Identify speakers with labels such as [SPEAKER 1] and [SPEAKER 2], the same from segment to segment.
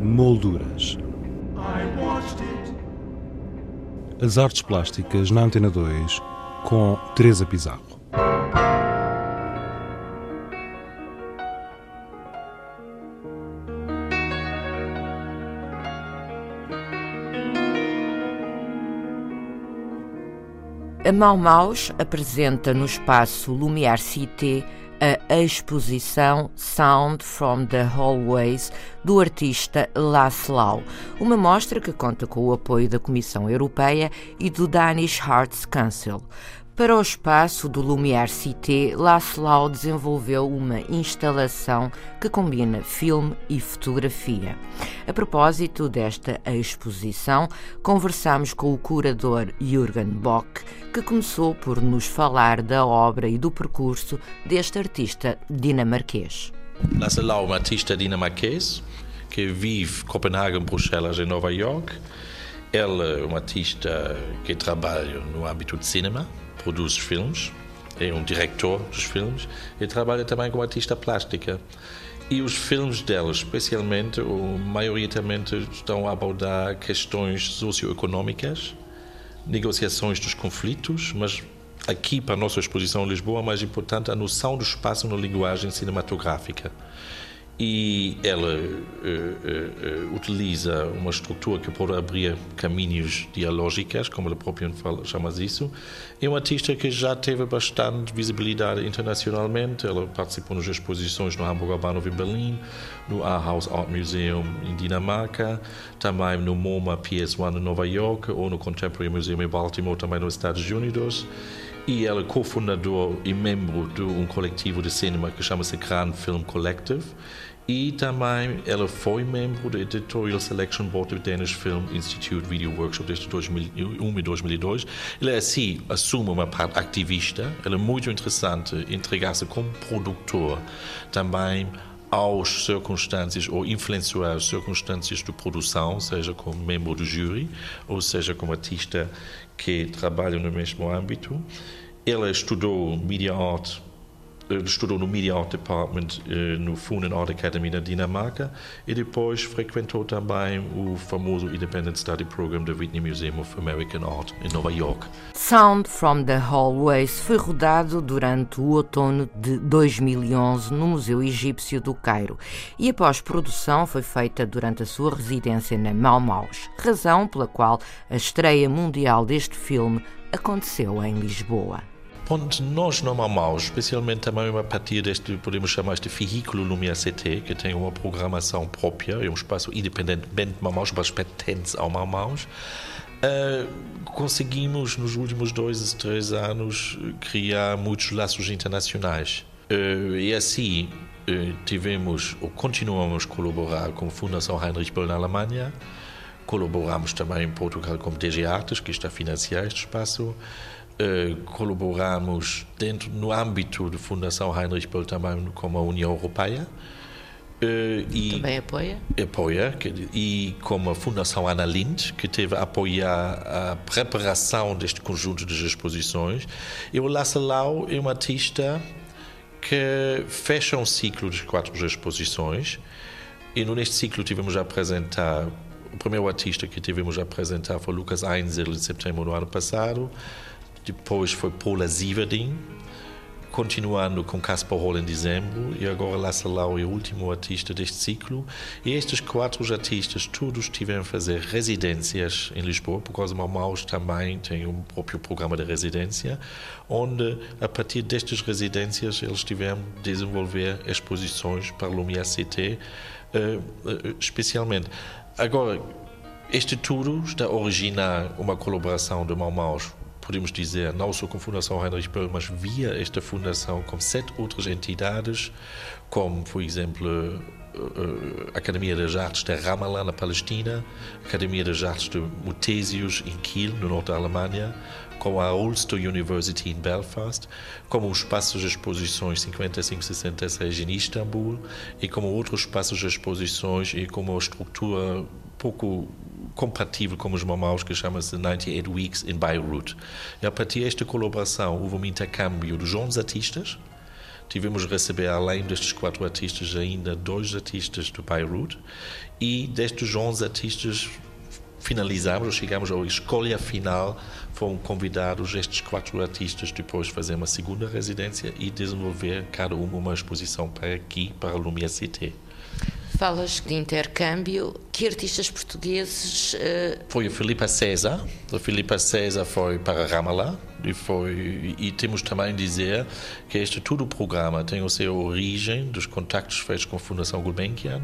[SPEAKER 1] Molduras. As artes plásticas na Antena 2 com Teresa Pizarro.
[SPEAKER 2] A Mau Maus apresenta no espaço Lumière Cité a exposição Sound from the Hallways do artista Laszlo, uma mostra que conta com o apoio da Comissão Europeia e do Danish Arts Council. Para o espaço do Lumière Cité, Laszlo desenvolveu uma instalação que combina filme e fotografia. A propósito desta exposição, conversamos com o curador Jürgen Bock, que começou por nos falar da obra e do percurso deste artista dinamarquês.
[SPEAKER 3] Laszlo é um artista dinamarquês que vive em Copenhague, Bruxelas e Nova York. Ele é um artista que trabalha no âmbito de cinema produz filmes, é um diretor dos filmes e trabalha também como artista plástica. E os filmes dela, especialmente, ou maioritariamente, estão a abordar questões socioeconómicas, negociações dos conflitos, mas aqui para a nossa exposição em Lisboa, mais importante, a noção do espaço na linguagem cinematográfica e ela uh, uh, uh, utiliza uma estrutura que pode abrir caminhos dialógicos, como ela própria fala, chama isso. É uma artista que já teve bastante visibilidade internacionalmente. Ela participou nas exposições no Hamburger Bahnhof em Berlim, no Aarhus Art Museum em Dinamarca, também no MoMA PS1 em Nova York ou no Contemporary Museum em Baltimore, também nos Estados Unidos e ela é cofundador e membro de um coletivo de cinema que chama-se Grand Film Collective e também ela foi membro do Editorial Selection Board do Danish Film Institute Video Workshop desde 2001 e 2002. Ela assim assume uma parte ativista. Ela é muito interessante entregar-se como produtor também às circunstâncias ou influenciar as circunstâncias de produção, seja como membro do júri ou seja como artista que trabalha no mesmo âmbito. Ela estudou Media Art estudou no Media Art Department eh, no Funen Art Academy na Dinamarca e depois frequentou também o famoso Independent Study Program do Whitney Museum of American Art em Nova York.
[SPEAKER 2] Sound from the Hallways foi rodado durante o outono de 2011 no Museu Egípcio do Cairo e a pós-produção foi feita durante a sua residência na Mau Maus, razão pela qual a estreia mundial deste filme aconteceu em Lisboa.
[SPEAKER 3] Ponto nós não especialmente também a partir deste, podemos chamar este veículo Lumia CT, que tem uma programação própria, é um espaço independentemente de Mamaus, mas pertence ao Mamaus. Uh, conseguimos nos últimos dois, três anos criar muitos laços internacionais. Uh, e assim uh, tivemos ou continuamos a colaborar com a Fundação Heinrich Böll na Alemanha, colaboramos também em Portugal com DG Artes, que está a financiar este espaço. Uh, colaboramos dentro no âmbito da Fundação Heinrich Böll também com a União Europeia.
[SPEAKER 2] Uh, e também apoia?
[SPEAKER 3] Apoia, que, e com a Fundação Ana Lind, que teve a apoiar a preparação deste conjunto de exposições. E o Lassalau é um artista que fecha um ciclo de quatro exposições. E neste ciclo tivemos a apresentar, o primeiro artista que tivemos a apresentar foi Lucas Einzel, em setembro do ano passado. Depois foi Paula Ziverding, continuando com Caspar Hall em dezembro, e agora Lassalau é o último artista deste ciclo. E estes quatro artistas, todos tiveram a fazer residências em Lisboa, por causa do também tem um próprio programa de residência, onde, a partir destas residências, eles tiveram a desenvolver exposições para o MIACT, eh, eh, especialmente. Agora, este tudo está a originar uma colaboração de Maus podemos dizer, não só com a Fundação Heinrich Böll, mas via esta fundação com sete outras entidades, como, por exemplo, a Academia das Artes de Ramallah, na Palestina, a Academia das Artes de Mutésios, em Kiel, no norte da Alemanha, com a Ulster University em Belfast, como os espaços de exposições 5566 em Istambul e como outros espaços de exposições e como uma estrutura pouco compatível com os mamaus que chama-se 98 Weeks in Beirut. E a partir desta colaboração houve um intercâmbio de jovens artistas tivemos a receber, além destes quatro artistas, ainda dois artistas do Beirut e destes 11 artistas finalizamos, chegamos à escolha final, foram convidados estes quatro artistas depois fazer uma segunda residência e desenvolver cada uma uma exposição para aqui, para a Lumière Cité.
[SPEAKER 2] Falas de intercâmbio. Que artistas portugueses. Uh...
[SPEAKER 3] Foi a Filipa César. A Filipa César foi para Ramallah. E, foi, e temos também dizer que este todo o programa tem a sua origem dos contactos feitos com a Fundação Gulbenkian.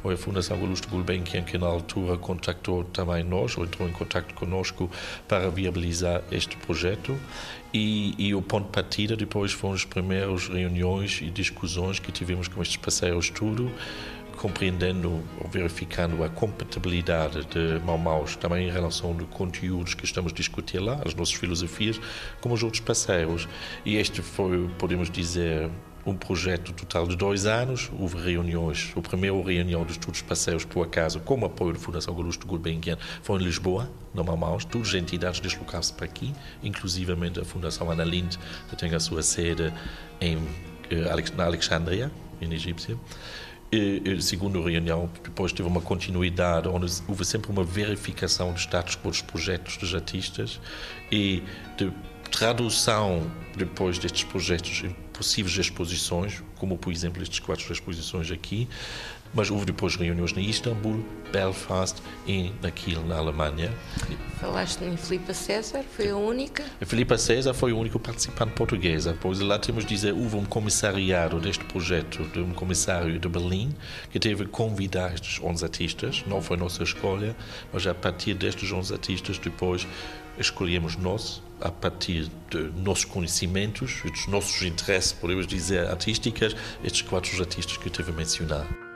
[SPEAKER 3] Foi a Fundação Augusto Gulbenkian que, na altura, contactou também nós, ou entrou em contato conosco para viabilizar este projeto. E, e, o ponto de partida depois foram as primeiras reuniões e discussões que tivemos com estes parceiros tudo compreendendo ou verificando a compatibilidade de Maus também em relação aos conteúdos que estamos a discutir lá, as nossas filosofias, como os outros parceiros. E este foi, podemos dizer, um projeto total de dois anos. Houve reuniões. A primeira reunião dos todos parceiros, por acaso, com o apoio da Fundação Augusto Gulbenkian, foi em Lisboa, no Mamaus. Todas as entidades deslocaram-se para aqui, inclusivamente a Fundação Ana que tem a sua sede em, eh, na Alexandria, em Egípcia. Segundo a reunião, depois teve uma continuidade, onde houve sempre uma verificação de status dos projetos dos artistas e de tradução depois destes projetos em possíveis exposições, como por exemplo estas quatro exposições aqui, mas houve depois reuniões em Istambul, Belfast e aqui na Alemanha.
[SPEAKER 2] Falaste em Filipa César, foi a única?
[SPEAKER 3] A Filipa César foi o único participante portuguesa, pois lá temos de dizer, houve um comissariado deste projeto, de um comissário de Berlim, que teve convidar estes 11 artistas, não foi nossa escolha, mas a partir destes 11 artistas depois escolhemos nós, a partir de nossos conhecimentos e dos nossos interesses, podemos dizer, artísticas, estes quatro artistas que eu tive a mencionar.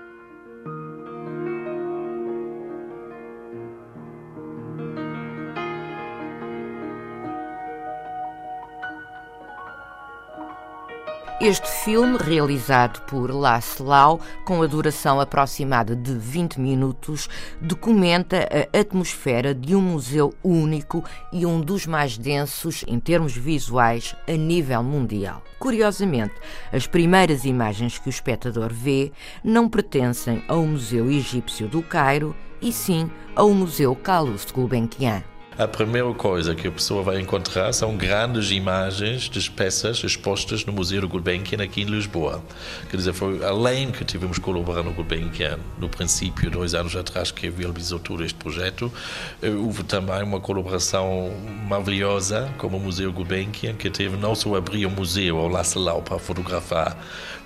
[SPEAKER 2] Este filme, realizado por Laszlo, com a duração aproximada de 20 minutos, documenta a atmosfera de um museu único e um dos mais densos em termos visuais a nível mundial. Curiosamente, as primeiras imagens que o espectador vê não pertencem ao Museu Egípcio do Cairo, e sim ao Museu Calouste Gulbenkian
[SPEAKER 3] a primeira coisa que a pessoa vai encontrar são grandes imagens de peças expostas no Museu do Gulbenkian aqui em Lisboa. Quer dizer, foi além que tivemos colaborado no Gulbenkian no princípio, dois anos atrás, que viabilizou todo este projeto, eh, houve também uma colaboração maravilhosa com o Museu Gulbenkian, que teve não só abrir o museu ao Lassalau para fotografar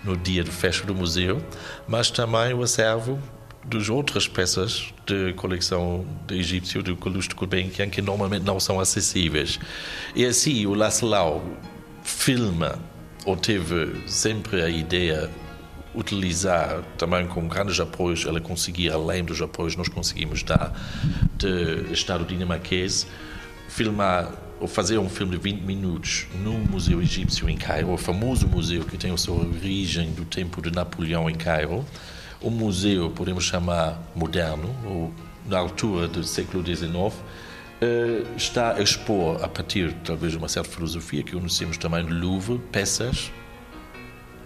[SPEAKER 3] no dia de festa do museu, mas também o acervo das outras peças de coleção de egípcio do Calouste Gulbenkian que normalmente não são acessíveis. E assim, o Laszlo filma, ou teve sempre a ideia utilizar também com grandes apoios, ela conseguir, além dos apoios nós conseguimos dar, de Estado dinamarquês, filmar ou fazer um filme de 20 minutos no Museu Egípcio em Cairo, o famoso museu que tem a sua origem do tempo de Napoleão em Cairo, o museu, podemos chamar moderno, ou na altura do século XIX, eh, está a expor, a partir talvez de uma certa filosofia que conhecemos também do Louvre, peças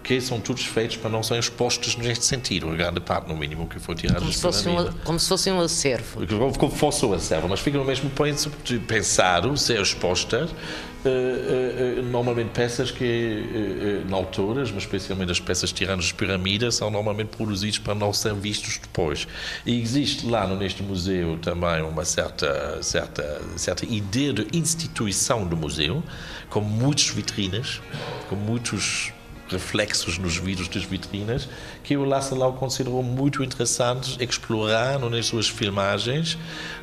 [SPEAKER 3] que são todos feitos para não serem expostos neste sentido, a grande parte, no mínimo, que foi tirada
[SPEAKER 2] como se fosse um, Como se fosse um acervo.
[SPEAKER 3] Como fosse um acervo, mas fica no mesmo ponto de pensar, ser expostas, uh, uh, uh, normalmente peças que, na alturas, mas especialmente as peças tiradas de pirâmides, são normalmente produzidas para não serem vistos depois. E existe lá neste museu também uma certa, certa, certa ideia de instituição do museu, com muitas vitrinas, com muitos reflexos nos vidros das vitrinas que o Laszlo considerou muito interessantes explorar nas suas filmagens,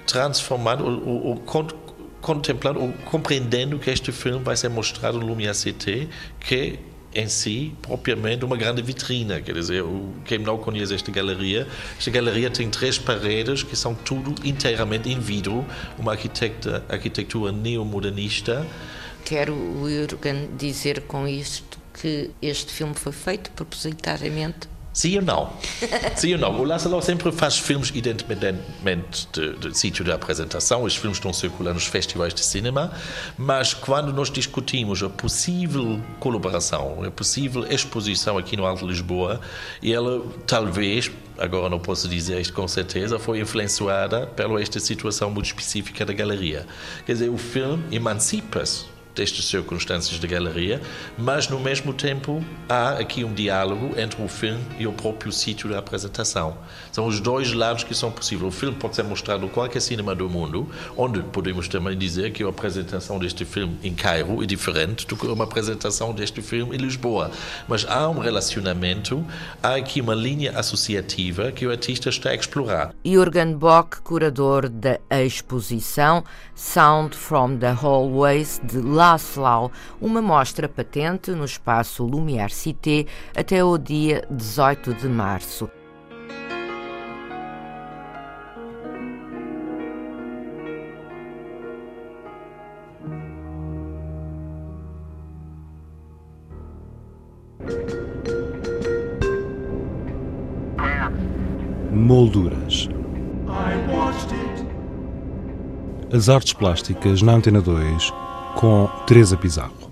[SPEAKER 3] transformando ou, ou, contemplando ou compreendendo que este filme vai ser mostrado no Lumière Cité, que em si, propriamente, uma grande vitrina. Quer dizer, quem não conhece esta galeria, esta galeria tem três paredes que são tudo inteiramente em vidro, uma arquitetura neomodernista.
[SPEAKER 2] Quero, Jürgen, dizer com isto que este filme foi feito propositadamente
[SPEAKER 3] Sim ou não? Sim ou não? O Lázaro sempre faz filmes independentemente do, do sítio da apresentação. Os filmes estão circulando nos festivais de cinema, mas quando nós discutimos a possível colaboração, a possível exposição aqui no Alto Lisboa, ela talvez, agora não posso dizer isto com certeza, foi influenciada pela esta situação muito específica da galeria. Quer dizer, o filme emancipa-se destas circunstâncias da galeria, mas no mesmo tempo há aqui um diálogo entre o filme e o próprio sítio da apresentação. São os dois lados que são possíveis. O filme pode ser mostrado em qualquer cinema do mundo, onde podemos também dizer que a apresentação deste filme em Cairo é diferente do que uma apresentação deste filme em Lisboa. Mas há um relacionamento, há aqui uma linha associativa que o artista está a explorar.
[SPEAKER 2] Jürgen Bock, curador da exposição Sound from the Hallways de Laszlo, uma mostra patente no espaço Lumière Cité até o dia 18 de março.
[SPEAKER 1] Molduras. As artes plásticas na Antena 2 com Teresa Pizarro.